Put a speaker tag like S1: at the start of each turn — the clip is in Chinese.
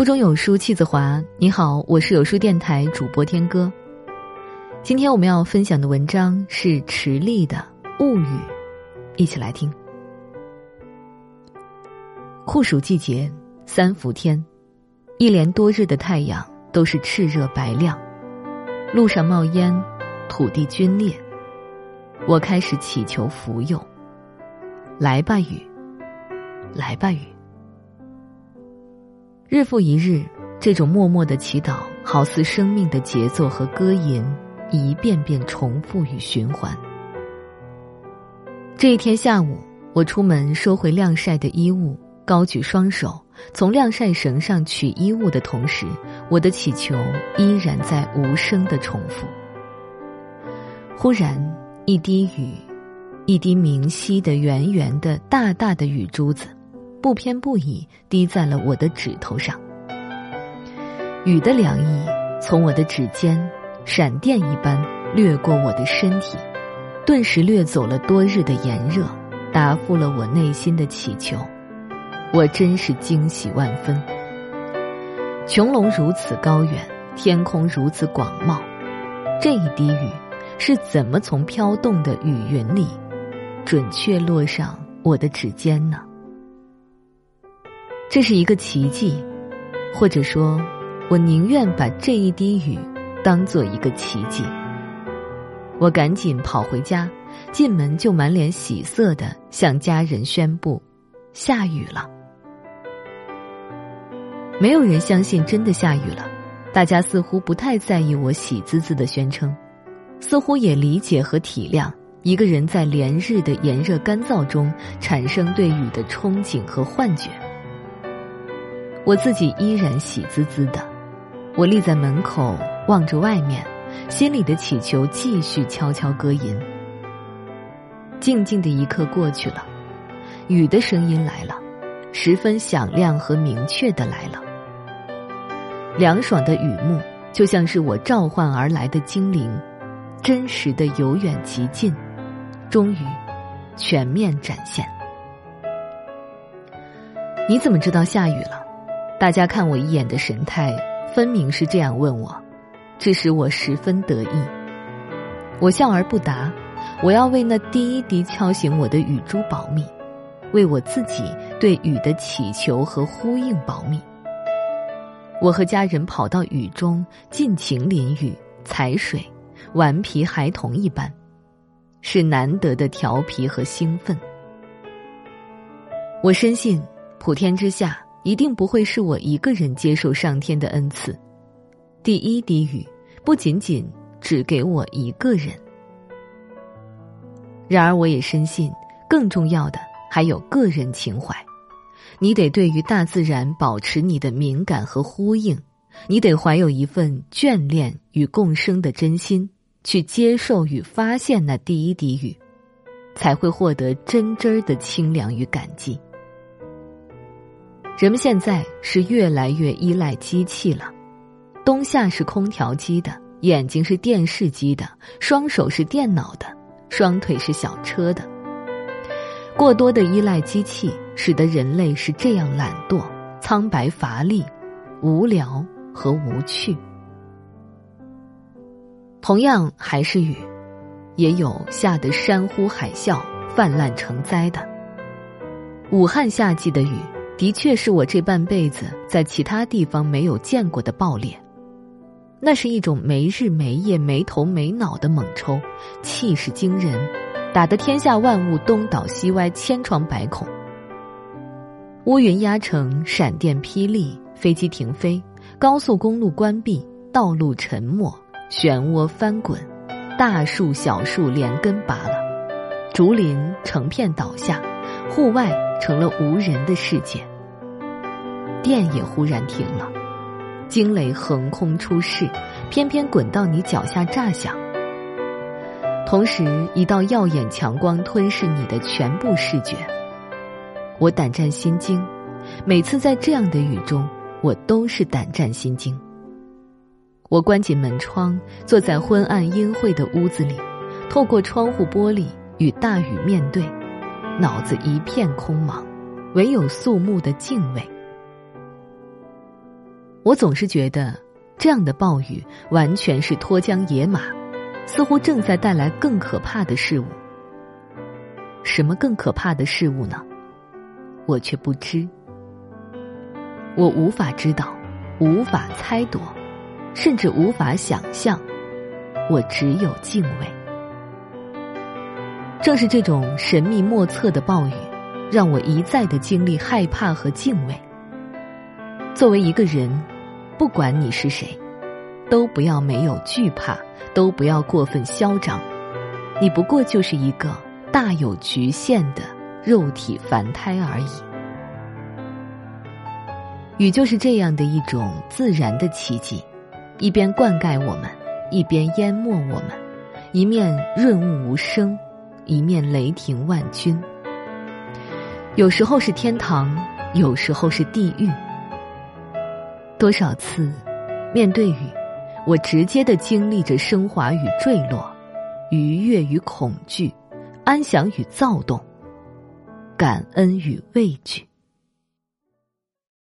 S1: 腹中有书气自华。你好，我是有书电台主播天歌。今天我们要分享的文章是池莉的《物语》，一起来听。酷暑季节，三伏天，一连多日的太阳都是炽热白亮，路上冒烟，土地皲裂。我开始祈求福佑，来吧雨，来吧雨。日复一日，这种默默的祈祷，好似生命的节奏和歌吟，一遍遍重复与循环。这一天下午，我出门收回晾晒的衣物，高举双手，从晾晒绳上取衣物的同时，我的祈求依然在无声的重复。忽然，一滴雨，一滴明晰的、圆圆的、大大的雨珠子。不偏不倚滴在了我的指头上，雨的凉意从我的指尖闪电一般掠过我的身体，顿时掠走了多日的炎热，答复了我内心的祈求。我真是惊喜万分。穹隆如此高远，天空如此广袤，这一滴雨是怎么从飘动的雨云里准确落上我的指尖呢？这是一个奇迹，或者说，我宁愿把这一滴雨当做一个奇迹。我赶紧跑回家，进门就满脸喜色的向家人宣布：下雨了。没有人相信真的下雨了，大家似乎不太在意我喜滋滋的宣称，似乎也理解和体谅一个人在连日的炎热干燥中产生对雨的憧憬和幻觉。我自己依然喜滋滋的，我立在门口望着外面，心里的祈求继续悄悄歌吟。静静的一刻过去了，雨的声音来了，十分响亮和明确的来了。凉爽的雨幕就像是我召唤而来的精灵，真实的由远及近，终于全面展现。你怎么知道下雨了？大家看我一眼的神态，分明是这样问我，这使我十分得意。我笑而不答。我要为那第一滴敲醒我的雨珠保密，为我自己对雨的祈求和呼应保密。我和家人跑到雨中，尽情淋雨、踩水，顽皮孩童一般，是难得的调皮和兴奋。我深信，普天之下。一定不会是我一个人接受上天的恩赐，第一滴雨不仅仅只给我一个人。然而，我也深信，更重要的还有个人情怀。你得对于大自然保持你的敏感和呼应，你得怀有一份眷恋与共生的真心，去接受与发现那第一滴雨，才会获得真真儿的清凉与感激。人们现在是越来越依赖机器了，冬夏是空调机的，眼睛是电视机的，双手是电脑的，双腿是小车的。过多的依赖机器，使得人类是这样懒惰、苍白、乏力、无聊和无趣。同样还是雨，也有下得山呼海啸、泛滥成灾的。武汉夏季的雨。的确是我这半辈子在其他地方没有见过的暴烈，那是一种没日没夜、没头没脑的猛抽，气势惊人，打得天下万物东倒西歪、千疮百孔。乌云压城，闪电霹雳，飞机停飞，高速公路关闭，道路沉没，漩涡翻滚，大树小树连根拔了，竹林成片倒下，户外成了无人的世界。电也忽然停了，惊雷横空出世，偏偏滚到你脚下炸响。同时，一道耀眼强光吞噬你的全部视觉。我胆战心惊，每次在这样的雨中，我都是胆战心惊。我关紧门窗，坐在昏暗阴晦的屋子里，透过窗户玻璃与大雨面对，脑子一片空茫，唯有肃穆的敬畏。我总是觉得，这样的暴雨完全是脱缰野马，似乎正在带来更可怕的事物。什么更可怕的事物呢？我却不知，我无法知道，无法猜度，甚至无法想象。我只有敬畏。正是这种神秘莫测的暴雨，让我一再的经历害怕和敬畏。作为一个人，不管你是谁，都不要没有惧怕，都不要过分嚣张。你不过就是一个大有局限的肉体凡胎而已。雨就是这样的一种自然的奇迹，一边灌溉我们，一边淹没我们，一面润物无声，一面雷霆万钧。有时候是天堂，有时候是地狱。多少次，面对雨，我直接的经历着升华与坠落，愉悦与恐惧，安详与躁动，感恩与畏惧。